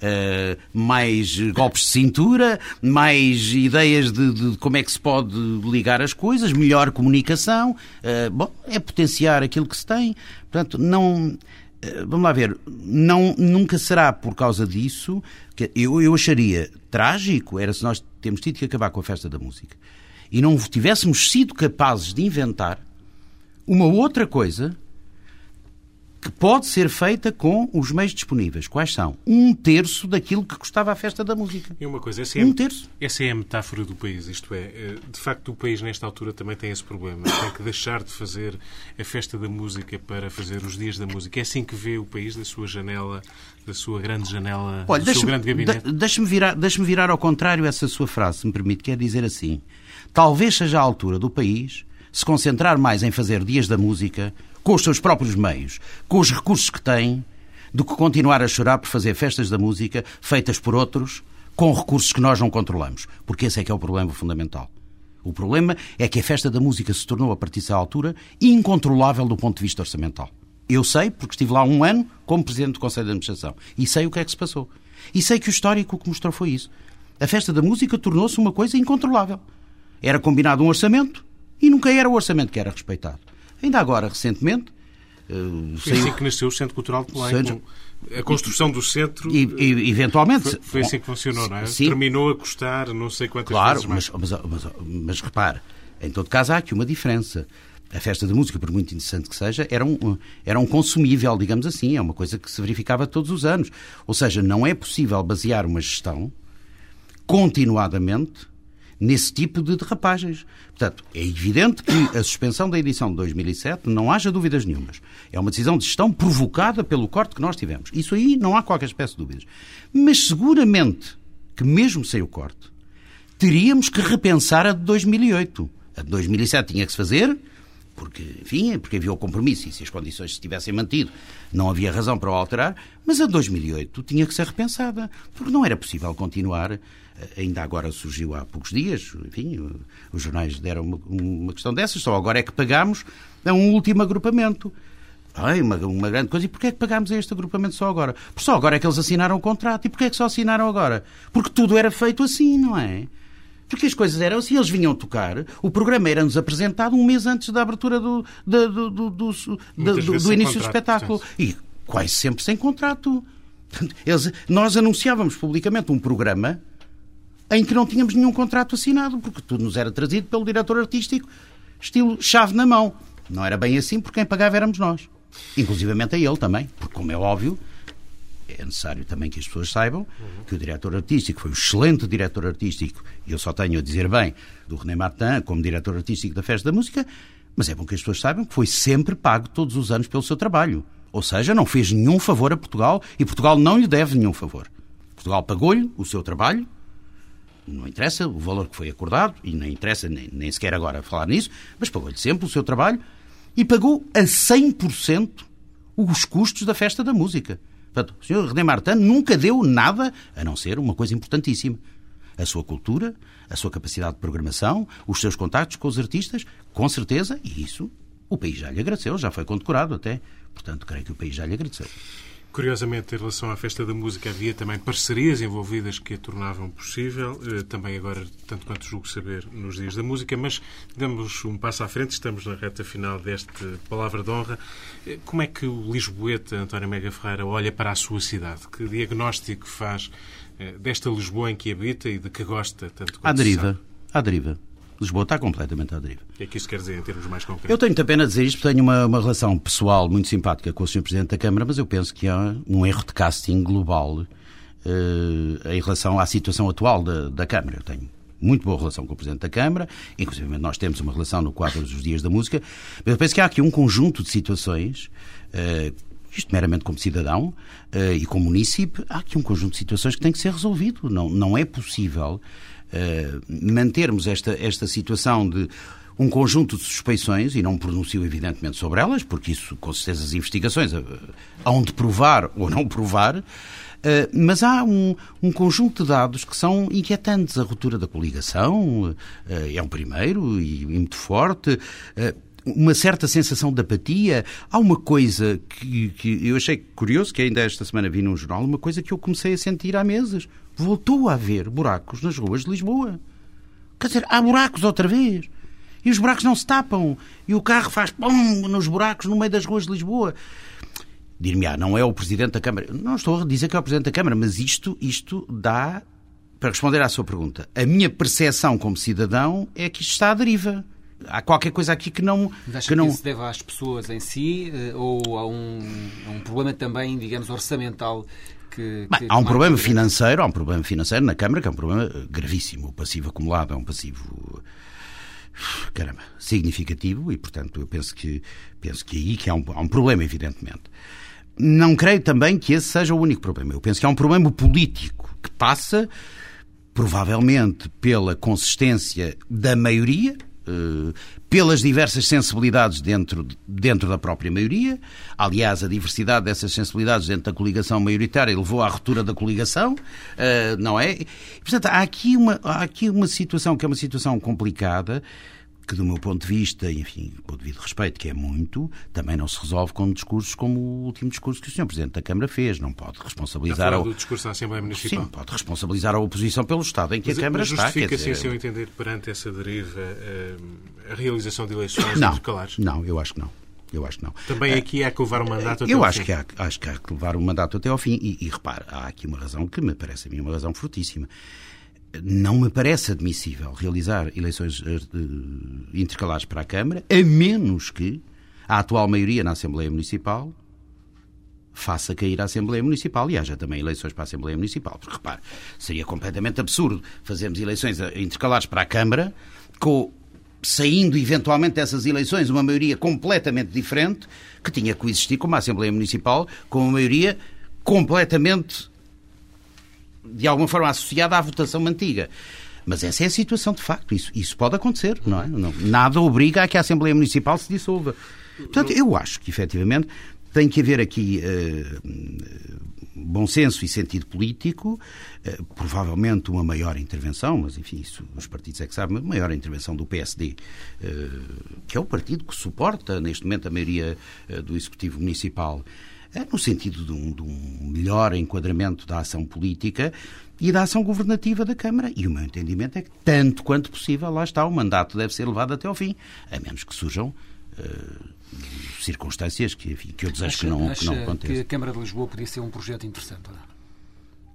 Uh, mais golpes de cintura, mais ideias de, de, como é que se pode ligar as coisas, melhor comunicação. Uh, bom, é potenciar aquilo que se tem. Portanto, não. Uh, vamos lá ver, não, nunca será por causa disso que eu, eu acharia trágico era se nós temos tido que acabar com a festa da música e não tivéssemos sido capazes de inventar uma outra coisa que pode ser feita com os meios disponíveis. Quais são? Um terço daquilo que custava a festa da música. E uma coisa, essa é, um terço. Essa é a metáfora do país, isto é, eh, de facto o país nesta altura também tem esse problema. Tem que deixar de fazer a festa da música para fazer os dias da música. É assim que vê o país da sua janela, da sua grande janela, Olha, do seu grande gabinete? Deixa-me virar, deixa virar ao contrário essa sua frase, se me permite, quer dizer assim, talvez seja a altura do país se concentrar mais em fazer dias da música com os seus próprios meios, com os recursos que tem, do que continuar a chorar por fazer festas da música feitas por outros com recursos que nós não controlamos. Porque esse é que é o problema fundamental. O problema é que a festa da música se tornou, a partir dessa altura, incontrolável do ponto de vista orçamental. Eu sei, porque estive lá um ano como Presidente do Conselho de Administração. E sei o que é que se passou. E sei que o histórico que mostrou foi isso. A festa da música tornou-se uma coisa incontrolável. Era combinado um orçamento e nunca era o orçamento que era respeitado. Ainda agora, recentemente. Uh, foi assim que nasceu o Centro Cultural de Belém. Seja, a construção do centro. E, e eventualmente. Foi, foi, assim que funcionou, não é? Sim. Terminou a custar não sei quantas claro, vezes mais. Mas, mas, mas, mas repare, em todo caso há aqui uma diferença. A festa da música, por muito interessante que seja, era um, era um consumível, digamos assim, é uma coisa que se verificava todos os anos. Ou seja, não é possível basear uma gestão continuadamente nesse tipo de derrapagens. Portanto, é evidente que a suspensão da edição de 2007, não haja dúvidas nenhumas, é uma decisão de gestão provocada pelo corte que nós tivemos. Isso aí não há qualquer espécie de dúvidas. Mas seguramente que, mesmo sem o corte, teríamos que repensar a de 2008. A de 2007 tinha que se fazer, porque, enfim, porque havia o compromisso e se as condições se tivessem mantido, não havia razão para o alterar, mas a de 2008 tinha que ser repensada, porque não era possível continuar ainda agora surgiu há poucos dias, enfim, os jornais deram uma, uma questão dessas, só agora é que pagámos a um último agrupamento. Ai, uma, uma grande coisa. E porquê é que pagámos a este agrupamento só agora? Porque só agora é que eles assinaram o contrato. E porquê é que só assinaram agora? Porque tudo era feito assim, não é? Porque as coisas eram assim, eles vinham tocar, o programa era-nos apresentado um mês antes da abertura do, do, do, do, do, do início do espetáculo. E quase sempre sem contrato. Eles, nós anunciávamos publicamente um programa em que não tínhamos nenhum contrato assinado, porque tudo nos era trazido pelo diretor artístico, estilo chave na mão. Não era bem assim, porque quem pagava éramos nós. Inclusivamente a ele também, porque, como é óbvio, é necessário também que as pessoas saibam que o diretor artístico foi um excelente diretor artístico, e eu só tenho a dizer bem do René Martin como diretor artístico da Festa da Música, mas é bom que as pessoas saibam que foi sempre pago todos os anos pelo seu trabalho. Ou seja, não fez nenhum favor a Portugal e Portugal não lhe deve nenhum favor. Portugal pagou-lhe o seu trabalho, não interessa o valor que foi acordado, e nem interessa nem, nem sequer agora falar nisso, mas pagou-lhe sempre o seu trabalho e pagou a 100% os custos da festa da música. Portanto, o Sr. René Martin nunca deu nada, a não ser uma coisa importantíssima. A sua cultura, a sua capacidade de programação, os seus contactos com os artistas, com certeza, e isso o país já lhe agradeceu, já foi condecorado até. Portanto, creio que o país já lhe agradeceu. Curiosamente, em relação à Festa da Música, havia também parcerias envolvidas que a tornavam possível, eh, também agora, tanto quanto julgo saber, nos Dias da Música, mas damos um passo à frente, estamos na reta final deste Palavra de Honra. Eh, como é que o Lisboeta, António Mega Ferreira, olha para a sua cidade? Que diagnóstico faz eh, desta Lisboa em que habita e de que gosta tanto quanto À deriva. À deriva. Lisboa está completamente à deriva. O que é que isso quer dizer em termos mais concretos? Eu tenho muita pena dizer isto, porque tenho uma, uma relação pessoal muito simpática com o Sr. Presidente da Câmara, mas eu penso que há um erro de casting global eh, em relação à situação atual da, da Câmara. Eu tenho muito boa relação com o Presidente da Câmara, inclusive nós temos uma relação no quadro dos Dias da Música, mas eu penso que há aqui um conjunto de situações, eh, isto meramente como cidadão eh, e como munícipe, há aqui um conjunto de situações que tem que ser resolvido. Não, não é possível mantermos esta, esta situação de um conjunto de suspeições, e não pronuncio evidentemente sobre elas, porque isso, com certeza, as investigações hão de provar ou não provar, eh, mas há um, um, conjunto de dados que são inquietantes. A ruptura da coligação eh, é um primeiro e, muito forte eh, uma certa sensação de apatia. Há uma coisa que, que, eu achei curioso, que ainda esta semana vi num jornal, uma coisa que eu comecei a sentir há meses. Voltou a haver buracos nas ruas de Lisboa. Quer dizer, há buracos outra vez. E os buracos não se tapam. E o carro faz pum nos buracos no meio das ruas de Lisboa dir-me, ah, não é o Presidente da Câmara. Não estou a dizer que é o Presidente da Câmara, mas isto, isto dá, para responder à sua pergunta, a minha percepção como cidadão é que isto está à deriva. Há qualquer coisa aqui que não. Mas acha que, não... que se deve às pessoas em si eh, ou a um, a um problema também, digamos, orçamental que, Bem, há um problema financeiro, há um problema financeiro na Câmara que é um problema gravíssimo. O passivo acumulado é um passivo caramba, significativo e, portanto, eu penso que penso que aí que há um, há um problema, evidentemente. Não creio também que esse seja o único problema. Eu penso que há um problema político que passa, provavelmente, pela consistência da maioria, eh, pelas diversas sensibilidades dentro, dentro da própria maioria. Aliás, a diversidade dessas sensibilidades dentro da coligação maioritária levou à ruptura da coligação, eh, não é? Portanto, há aqui uma, há aqui uma situação que é uma situação complicada que, do meu ponto de vista, enfim, com o devido respeito, que é muito, também não se resolve com discursos como o último discurso que o Sr. Presidente da Câmara fez. Não pode responsabilizar. A... do discurso da Assembleia Municipal. Sim, pode responsabilizar a oposição pelo Estado em que mas, a Câmara mas está. Justifica, dizer... assim, se eu entender, perante essa deriva, eh, a realização de eleições não, intercalares? Não, eu acho que não. Eu acho que não. Também aqui há que levar o mandato até eu ao acho fim. Que há, acho que há que levar o mandato até ao fim. E, e repare, há aqui uma razão que me parece a mim uma razão fortíssima não me parece admissível realizar eleições eh, intercalares para a Câmara, a menos que a atual maioria na Assembleia Municipal faça cair a Assembleia Municipal e haja também eleições para a Assembleia Municipal. Porque, repare, seria completamente absurdo fazermos eleições eh, intercalares para a Câmara, com, saindo eventualmente dessas eleições uma maioria completamente diferente, que tinha que coexistir com uma Assembleia Municipal com uma maioria completamente de alguma forma associada à votação antiga. Mas essa é a situação de facto. Isso, isso pode acontecer, não é? Não, nada obriga a que a Assembleia Municipal se dissolva. Portanto, eu acho que, efetivamente, tem que haver aqui uh, bom senso e sentido político, uh, provavelmente uma maior intervenção, mas enfim, isso os partidos é que sabem, uma maior intervenção do PSD, uh, eh, que é o partido que suporta neste momento a maioria do Executivo Municipal no sentido de um, de um melhor enquadramento da ação política e da ação governativa da Câmara. E o meu entendimento é que, tanto quanto possível, lá está, o mandato deve ser levado até ao fim, a menos que surjam uh, circunstâncias que, que eu desejo acha, que não, que não que a Câmara de Lisboa podia ser um projeto interessante, não?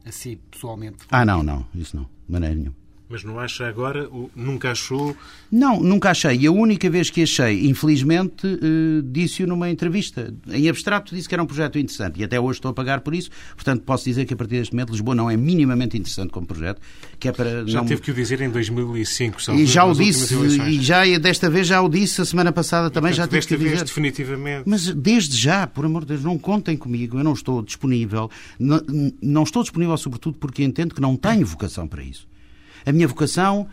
Assim, pessoalmente. Ah, não, não, isso não, de maneira nenhuma. Mas não acha agora, nunca achou? Não, nunca achei. E a única vez que achei, infelizmente, uh, disse-o numa entrevista. Em abstrato disse que era um projeto interessante e até hoje estou a pagar por isso. Portanto, posso dizer que a partir deste momento Lisboa não é minimamente interessante como projeto. Que é para já não... teve que o dizer em 2005. São e já o disse, e já desta vez já o disse, a semana passada também e, já tive que dizer. definitivamente. Mas desde já, por amor de Deus, não contem comigo, eu não estou disponível. Não, não estou disponível, sobretudo, porque entendo que não tenho vocação para isso. A minha vocação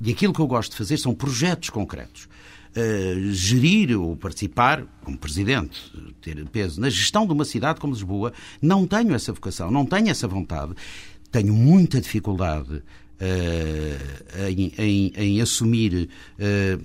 e aquilo que eu gosto de fazer são projetos concretos. Uh, gerir ou participar, como presidente, ter peso na gestão de uma cidade como Lisboa, não tenho essa vocação, não tenho essa vontade. Tenho muita dificuldade Uh, em, em, em, assumir, uh,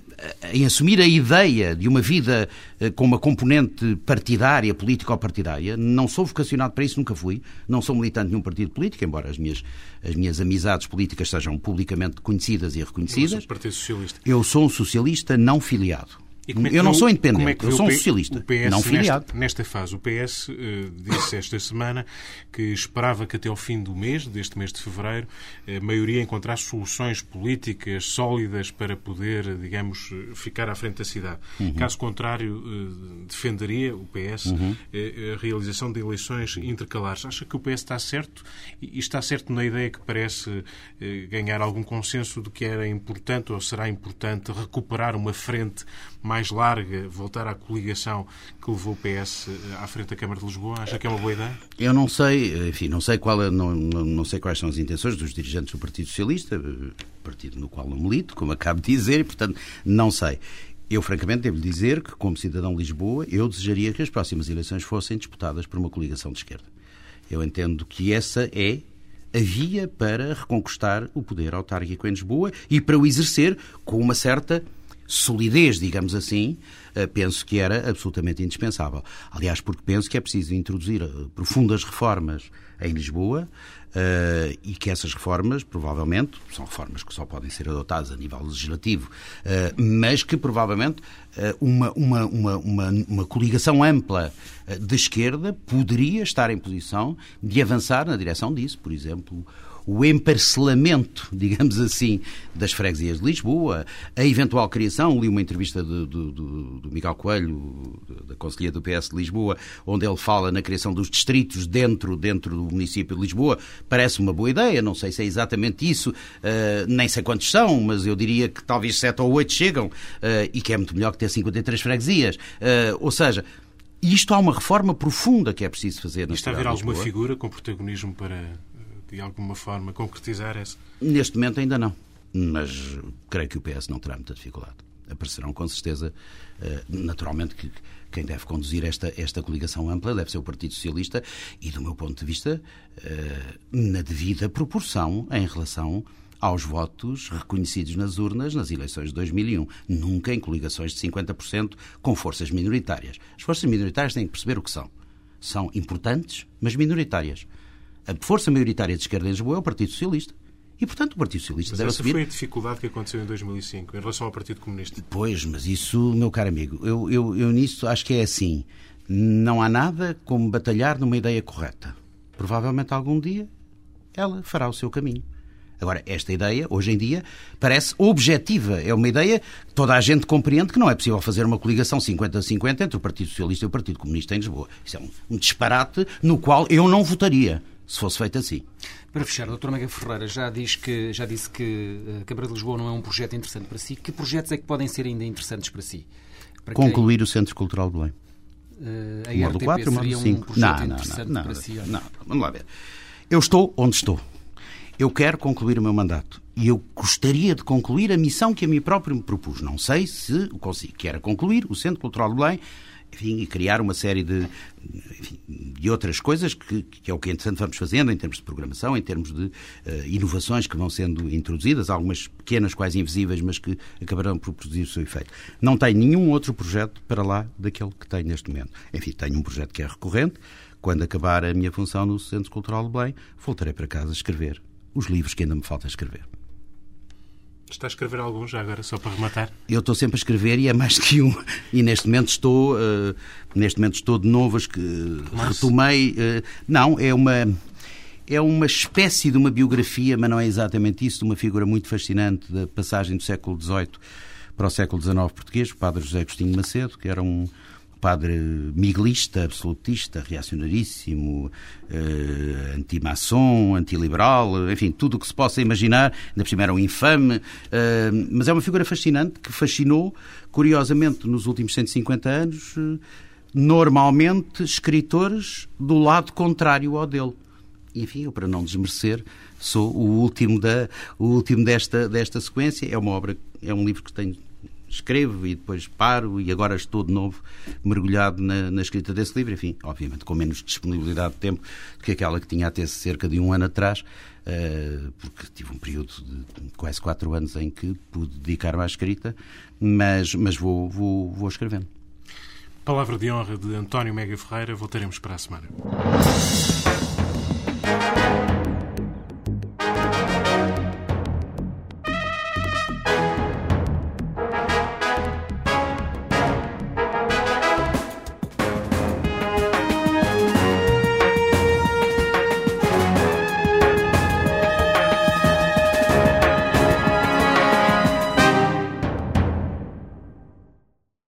em assumir a ideia de uma vida uh, com uma componente partidária, político-partidária. Não sou vocacionado para isso, nunca fui. Não sou militante de nenhum partido político, embora as minhas, as minhas amizades políticas sejam publicamente conhecidas e reconhecidas. Eu sou Partido Socialista. Eu sou um socialista não filiado. É eu não sou independente, é eu sou um socialista, PS não filiado. Nesta, nesta fase, o PS uh, disse esta semana que esperava que até ao fim do mês, deste mês de fevereiro, a maioria encontrasse soluções políticas sólidas para poder, digamos, ficar à frente da cidade. Uhum. Caso contrário, uh, defenderia o PS uhum. uh, a realização de eleições intercalares. Acha que o PS está certo e está certo na ideia que parece ganhar algum consenso de que era importante ou será importante recuperar uma frente mais larga, voltar à coligação que levou o PS eh, à frente da Câmara de Lisboa? Acha que é uma boa ideia? Eu não sei, enfim, não sei, qual é, não, não, sei quais são as intenções dos dirigentes do Partido Socialista, eh, partido no qual não milito, como acabo de dizer, e, portanto, não sei. Eu, francamente, devo dizer que, como cidadão de Lisboa, eu desejaria que as próximas eleições fossem disputadas por uma coligação de esquerda. Eu entendo que essa é a via para reconquistar o poder autárquico em Lisboa e para o exercer com uma certa solidez, digamos assim, eh, penso que era absolutamente indispensável. Aliás, porque penso que é preciso introduzir eh, profundas reformas em Lisboa uh, e que essas reformas, provavelmente, são reformas que só podem ser adotadas a nível legislativo, mas que provavelmente uma, uma, uma, uma, uma coligação ampla de esquerda poderia estar em posição de avançar na direção disso. Por exemplo, o emparcelamento, digamos assim, das freguesias de Lisboa, a eventual criação, li uma entrevista do, do, do Miguel Coelho, da Conselhia do PS de Lisboa, onde ele fala na criação dos distritos dentro, dentro do município de Lisboa, parece uma boa ideia, não sei se é exatamente isso, uh, nem sei quantos são, mas eu diria que talvez sete ou oito chegam, uh, e que é muito melhor que ter 53 freguesias. Uh, ou seja, isto há uma reforma profunda que é preciso fazer. Está a haver alguma figura com protagonismo para de alguma forma concretizar essa? Neste momento ainda não, mas creio que o PS não terá muita dificuldade. Aparecerão com certeza, eh, naturalmente, que quem deve conduzir esta, esta coligação ampla deve ser o Partido Socialista e, do meu ponto de vista, eh, na devida proporção em relação aos votos reconhecidos nas urnas nas eleições de 2001. Nunca em coligações de 50% com forças minoritárias. As forças minoritárias têm que perceber o que são. São importantes, mas minoritárias a força maioritária de esquerda em Lisboa é o Partido Socialista. E, portanto, o Partido Socialista mas deve essa assumir... foi a dificuldade que aconteceu em 2005 em relação ao Partido Comunista. Pois, mas isso, meu caro amigo, eu, eu, eu nisso acho que é assim. Não há nada como batalhar numa ideia correta. Provavelmente algum dia ela fará o seu caminho. Agora, esta ideia, hoje em dia, parece objetiva. É uma ideia que toda a gente compreende que não é possível fazer uma coligação 50-50 entre o Partido Socialista e o Partido Comunista em Lisboa. Isso é um, um disparate no qual eu não votaria se fosse feito assim. Para fechar, a Dra. Mega Ferreira já, diz que, já disse que a eh, Câmara de Lisboa não é um projeto interessante para si. Que projetos é que podem ser ainda interessantes para si? Para Concluir quem... o Centro Cultural de Belém. Uh, a modo RTP 4, seria um projeto não, não, não, para si? Não, não, vamos lá ver. Eu estou onde estou. Eu quero concluir o meu mandato. E eu gostaria de concluir a missão que a mim próprio me propus. Não sei se consigo. Que era concluir o Centro Cultural de Belém enfim, e criar uma série de, enfim, de outras coisas que, que, é o que, entretanto, vamos fazendo em termos de programação, em termos de uh, inovações que vão sendo introduzidas, algumas pequenas, quase invisíveis, mas que acabarão por produzir o seu efeito. Não tenho nenhum outro projeto para lá daquele que tenho neste momento. Enfim, tenho um projeto que é recorrente. Quando acabar a minha função no Centro Cultural de Belém, voltarei para casa a escrever os livros que ainda me falta escrever. Está a escrever alguns já agora, só para rematar? Eu estou sempre a escrever e é mais (laughs) que um. E neste momento estou, uh, neste momento estou de novo, que retomei. Uh, não, é uma é uma espécie de uma biografia, mas não é exatamente isso, de uma figura muito fascinante da passagem do século XVIII para o século XIX português, o padre José Agostinho Macedo, que era um, padre miguelista, absolutista, reacionaríssimo, eh, anti-maçom, antiliberal, enfim, tudo o que se possa imaginar, ainda por cima era um infame, eh, mas é uma figura fascinante que fascinou, curiosamente, nos últimos 150 anos, eh, normalmente escritores do lado contrário ao dele. Enfim, eu, para não desmerecer, sou o último, da, o último desta, desta sequência. É uma obra, é um livro que tenho escrevo e depois paro e agora estou de novo mergulhado na, na, escrita desse livro, enfim, obviamente com menos disponibilidade de tempo do que aquela que tinha até cerca de um ano atrás, uh, porque tive um período de quase quatro anos em que pude dedicar-me à escrita, mas, mas vou, vou, vou escrevendo. Palavra de honra de António Mega Ferreira, voltaremos para a semana.